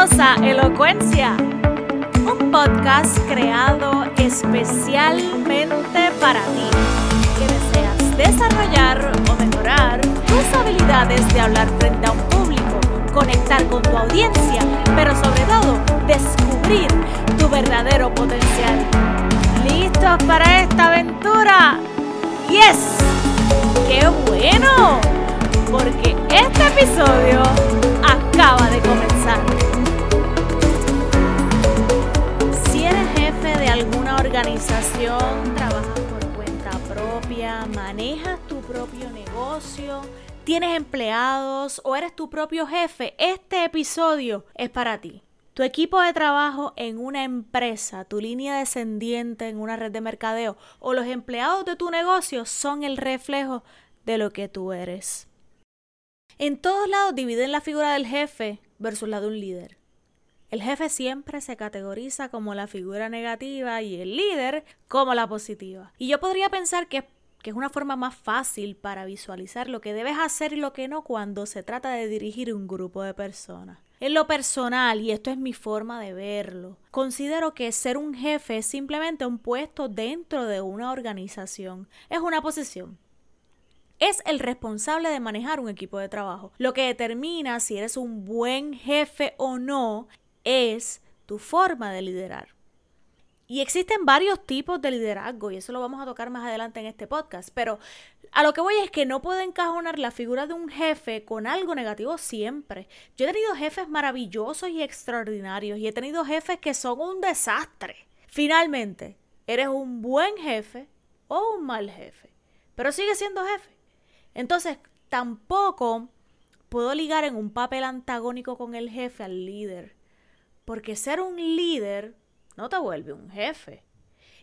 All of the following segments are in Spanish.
Elocuencia, un podcast creado especialmente para ti, que deseas desarrollar o mejorar tus habilidades de hablar frente a un público, conectar con tu audiencia, pero sobre todo descubrir tu verdadero potencial. ¿Listos para esta aventura? ¡Yes! ¡Qué bueno! Porque este episodio acaba de comenzar. De alguna organización, trabajas por cuenta propia, manejas tu propio negocio, tienes empleados o eres tu propio jefe, este episodio es para ti. Tu equipo de trabajo en una empresa, tu línea descendiente en una red de mercadeo o los empleados de tu negocio son el reflejo de lo que tú eres. En todos lados dividen la figura del jefe versus la de un líder. El jefe siempre se categoriza como la figura negativa y el líder como la positiva. Y yo podría pensar que, que, es una forma más fácil para visualizar lo que debes hacer y lo que no cuando se trata de dirigir un grupo de personas. En lo personal, y esto es mi forma de verlo, considero que ser un jefe es simplemente un puesto dentro de una organización. Es una posición es el responsable de manejar un equipo de trabajo. Lo que determina si eres un buen jefe o no es tu forma de liderar. Y existen varios tipos de liderazgo y eso lo vamos a tocar más adelante en este podcast, pero a lo que voy es que no puedo encajonar la figura de un jefe con algo negativo siempre. Yo he tenido jefes maravillosos y extraordinarios y he tenido jefes que son un desastre. Finalmente, eres un buen jefe o un mal jefe, pero sigue siendo jefe. Entonces, tampoco puedo ligar en un papel antagónico con el jefe al líder. Porque ser un líder no te vuelve un jefe.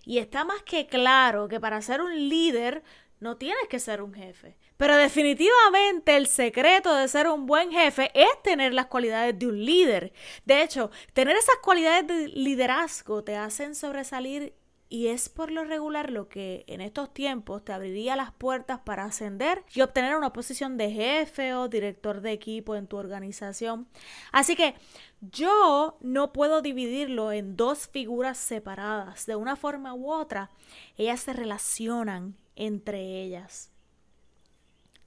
Y está más que claro que para ser un líder no tienes que ser un jefe. Pero definitivamente el secreto de ser un buen jefe es tener las cualidades de un líder. De hecho, tener esas cualidades de liderazgo te hacen sobresalir y es por lo regular lo que en estos tiempos te abriría las puertas para ascender y obtener una posición de jefe o director de equipo en tu organización. Así que yo no puedo dividirlo en dos figuras separadas. De una forma u otra, ellas se relacionan entre ellas.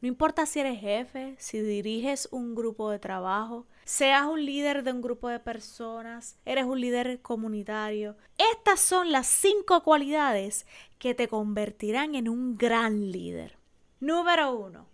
No importa si eres jefe, si diriges un grupo de trabajo, seas un líder de un grupo de personas, eres un líder comunitario. Estas son las cinco cualidades que te convertirán en un gran líder. Número uno,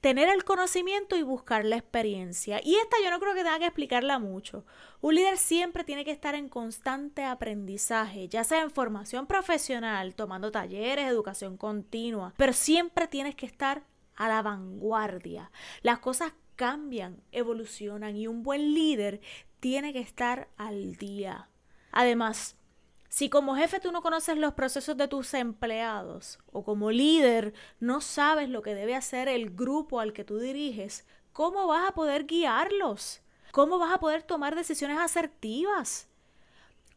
tener el conocimiento y buscar la experiencia. Y esta yo no creo que tenga que explicarla mucho. Un líder siempre tiene que estar en constante aprendizaje, ya sea en formación profesional, tomando talleres, educación continua, pero siempre tienes que estar a la vanguardia. Las cosas cambian, evolucionan y un buen líder tiene que estar al día. Además, si como jefe tú no conoces los procesos de tus empleados o como líder no sabes lo que debe hacer el grupo al que tú diriges, ¿cómo vas a poder guiarlos? ¿Cómo vas a poder tomar decisiones asertivas?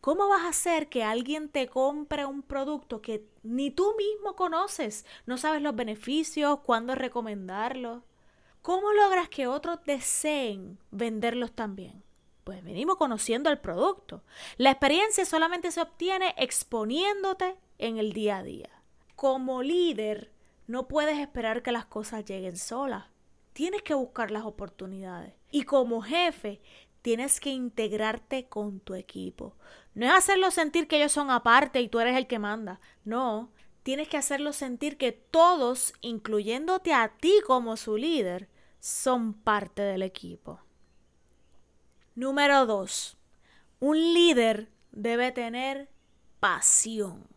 ¿Cómo vas a hacer que alguien te compre un producto que ni tú mismo conoces? No sabes los beneficios, cuándo recomendarlo. ¿Cómo logras que otros deseen venderlos también? Pues venimos conociendo el producto. La experiencia solamente se obtiene exponiéndote en el día a día. Como líder, no puedes esperar que las cosas lleguen solas. Tienes que buscar las oportunidades. Y como jefe, tienes que integrarte con tu equipo. No es hacerlo sentir que ellos son aparte y tú eres el que manda. No, tienes que hacerlo sentir que todos, incluyéndote a ti como su líder, son parte del equipo. Número 2. Un líder debe tener pasión.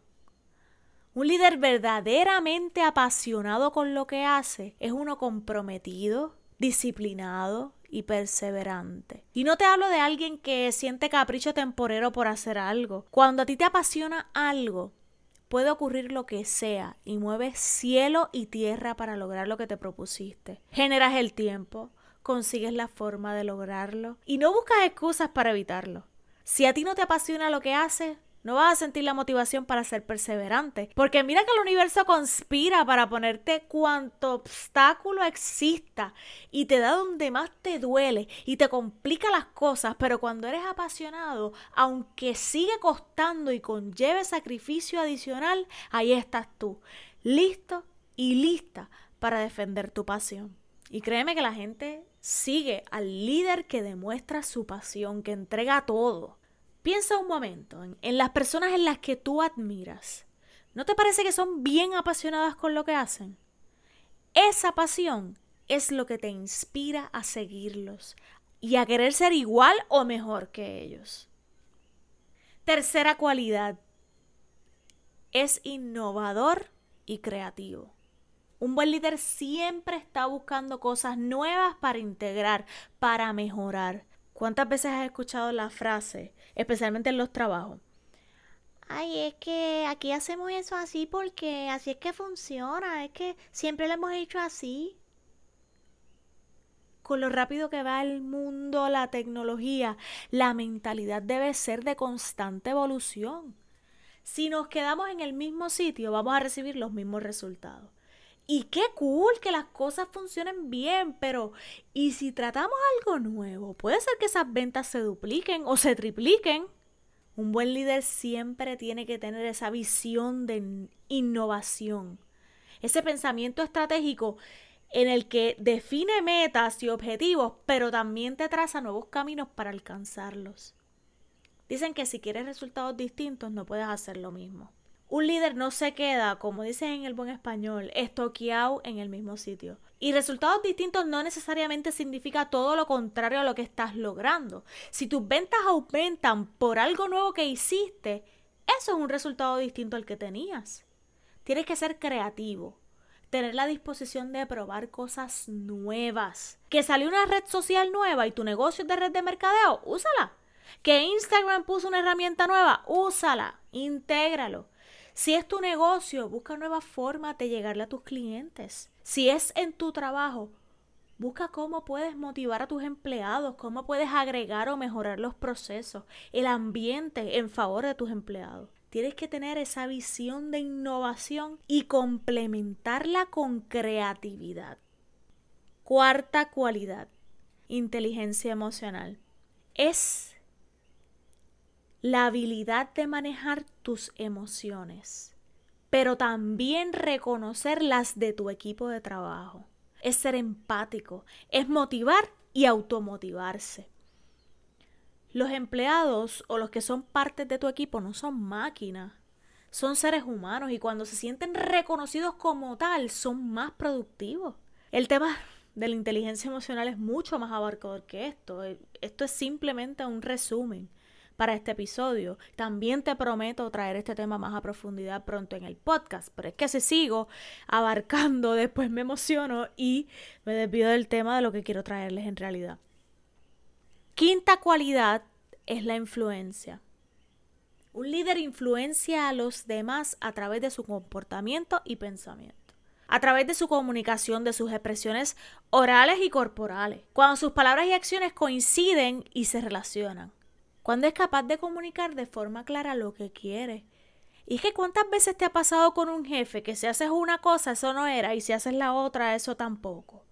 Un líder verdaderamente apasionado con lo que hace es uno comprometido, disciplinado, y perseverante. Y no te hablo de alguien que siente capricho temporero por hacer algo. Cuando a ti te apasiona algo, puede ocurrir lo que sea y mueves cielo y tierra para lograr lo que te propusiste. Generas el tiempo, consigues la forma de lograrlo y no buscas excusas para evitarlo. Si a ti no te apasiona lo que haces, no vas a sentir la motivación para ser perseverante. Porque mira que el universo conspira para ponerte cuanto obstáculo exista y te da donde más te duele y te complica las cosas, pero cuando eres apasionado, aunque sigue costando y conlleve sacrificio adicional, ahí estás tú, listo y lista para defender tu pasión. Y créeme que la gente sigue al líder que demuestra su pasión, que entrega todo. Piensa un momento en, las personas en las que tú admiras. ¿No te parece que son bien apasionadas con lo que hacen? Esa pasión es lo que te inspira a seguirlos y a querer ser igual o mejor que ellos. Tercera cualidad. Es innovador y creativo. Un buen líder siempre está buscando cosas nuevas para integrar, para mejorar. ¿Cuántas veces has escuchado la frase, especialmente en los trabajos? Ay, es que aquí hacemos eso así porque así es que funciona, es que siempre lo hemos hecho así. Con lo rápido que va el mundo, la tecnología, la mentalidad debe ser de constante evolución. Si nos quedamos en el mismo sitio, vamos a recibir los mismos resultados. Y qué cool que las cosas funcionen bien, pero ¿y si tratamos algo nuevo? Puede ser que esas ventas se dupliquen o se tripliquen. Un buen líder siempre tiene que tener esa visión de innovación, ese pensamiento estratégico en el que define metas y objetivos, pero también te traza nuevos caminos para alcanzarlos. Dicen que si quieres resultados distintos no puedes hacer lo mismo. Un líder no se queda, como dicen en el buen español, estoqueado en el mismo sitio. Y resultados distintos no necesariamente significa todo lo contrario a lo que estás logrando. Si tus ventas aumentan por algo nuevo que hiciste, eso es un resultado distinto al que tenías. Tienes que ser creativo, tener la disposición de probar cosas nuevas. Que salió una red social nueva y tu negocio es de red de mercadeo, úsala. Que Instagram puso una herramienta nueva, úsala, intégralo. Si es tu negocio, busca nuevas formas de llegarle a tus clientes. Si es en tu trabajo, busca cómo puedes motivar a tus empleados, cómo puedes agregar o mejorar los procesos, el ambiente en favor de tus empleados. Tienes que tener esa visión de innovación y complementarla con creatividad. Cuarta cualidad, inteligencia emocional. Es la habilidad de manejar tus emociones, pero también reconocer las de tu equipo de trabajo. Es ser empático, es motivar y automotivarse. Los empleados o los que son parte de tu equipo no son máquinas, son seres humanos y cuando se sienten reconocidos como tal son más productivos. El tema de la inteligencia emocional es mucho más abarcador que esto. Esto es simplemente un resumen para este episodio. También te prometo traer este tema más a profundidad pronto en el podcast, pero es que si sigo abarcando, después me emociono y me desvío del tema de lo que quiero traerles en realidad. Quinta cualidad es la influencia. Un líder influencia a los demás a través de su comportamiento y pensamiento, a través de su comunicación, de sus expresiones orales y corporales, cuando sus palabras y acciones coinciden y se relacionan cuando es capaz de comunicar de forma clara lo que quiere. Y es que cuántas veces te ha pasado con un jefe que si haces una cosa eso no era y si haces la otra eso tampoco.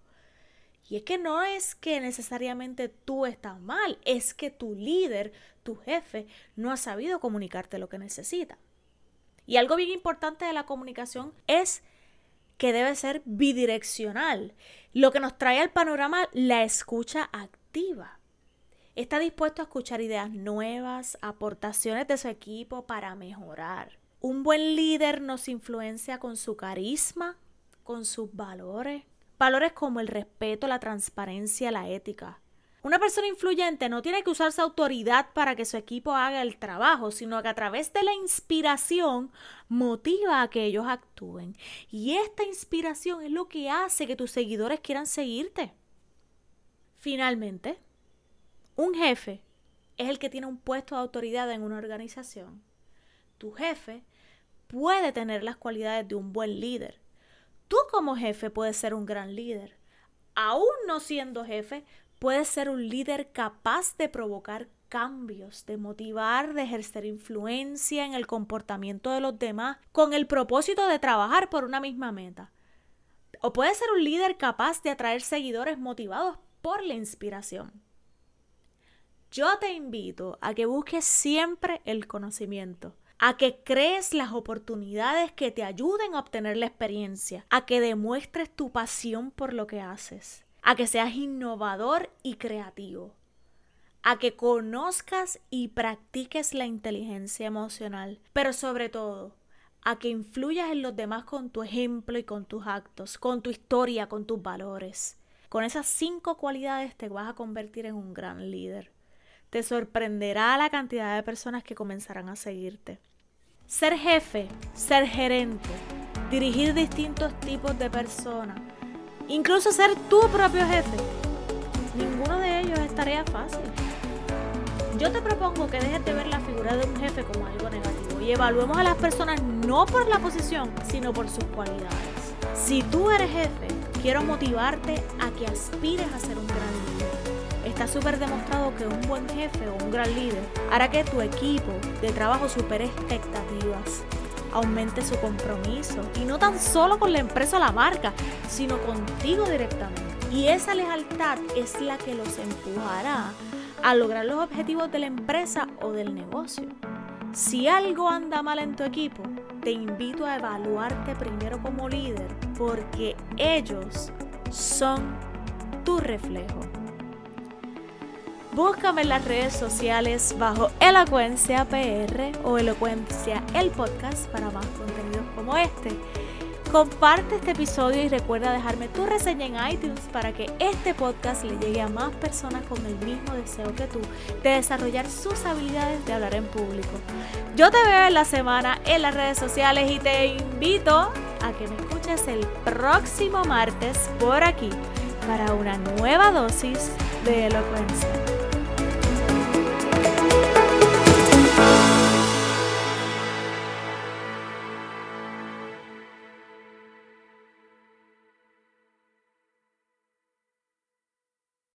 Y es que no es que necesariamente tú estás mal, es que tu líder, tu jefe, no ha sabido comunicarte lo que necesita. Y algo bien importante de la comunicación es que debe ser bidireccional, lo que nos trae al panorama la escucha activa está dispuesto a escuchar ideas nuevas, aportaciones de su equipo para mejorar. Un buen líder nos influencia con su carisma, con sus valores, valores como el respeto, la transparencia, la ética. Una persona influyente no tiene que usar su autoridad para que su equipo haga el trabajo, sino que a través de la inspiración motiva a que ellos actúen. Y esta inspiración es lo que hace que tus seguidores quieran seguirte. Finalmente, un jefe es el que tiene un puesto de autoridad en una organización. Tu jefe puede tener las cualidades de un buen líder. Tú como jefe puedes ser un gran líder. Aún no siendo jefe, puedes ser un líder capaz de provocar cambios, de motivar, de ejercer influencia en el comportamiento de los demás con el propósito de trabajar por una misma meta. O puede ser un líder capaz de atraer seguidores motivados por la inspiración. Yo te invito a que busques siempre el conocimiento, a que crees las oportunidades que te ayuden a obtener la experiencia, a que demuestres tu pasión por lo que haces, a que seas innovador y creativo, a que conozcas y practiques la inteligencia emocional, pero sobre todo, a que influyas en los demás con tu ejemplo y con tus actos, con tu historia, con tus valores. Con esas cinco cualidades te vas a convertir en un gran líder. Te sorprenderá la cantidad de personas que comenzarán a seguirte. Ser jefe, ser gerente, dirigir distintos tipos de personas, incluso ser tu propio jefe. Ninguno de ellos es tarea fácil. Yo te propongo que dejes de ver la figura de un jefe como algo negativo y evaluemos a las personas no por la posición, sino por sus cualidades. Si tú eres jefe, quiero motivarte a que aspires a ser un gran líder Está súper demostrado que un buen jefe o un gran líder hará que tu equipo de trabajo supere expectativas, aumente su compromiso y no tan solo con la empresa o la marca, sino contigo directamente. Y esa lealtad es la que los empujará a lograr los objetivos de la empresa o del negocio. Si algo anda mal en tu equipo, te invito a evaluarte primero como líder porque ellos son tu reflejo. Búscame en las redes sociales bajo Elocuencia PR o Elocuencia el podcast para más contenidos como este. Comparte este episodio y recuerda dejarme tu reseña en iTunes para que este podcast le llegue a más personas con el mismo deseo que tú de desarrollar sus habilidades de hablar en público. Yo te veo en la semana en las redes sociales y te invito a que me escuches el próximo martes por aquí para una nueva dosis de elocuencia.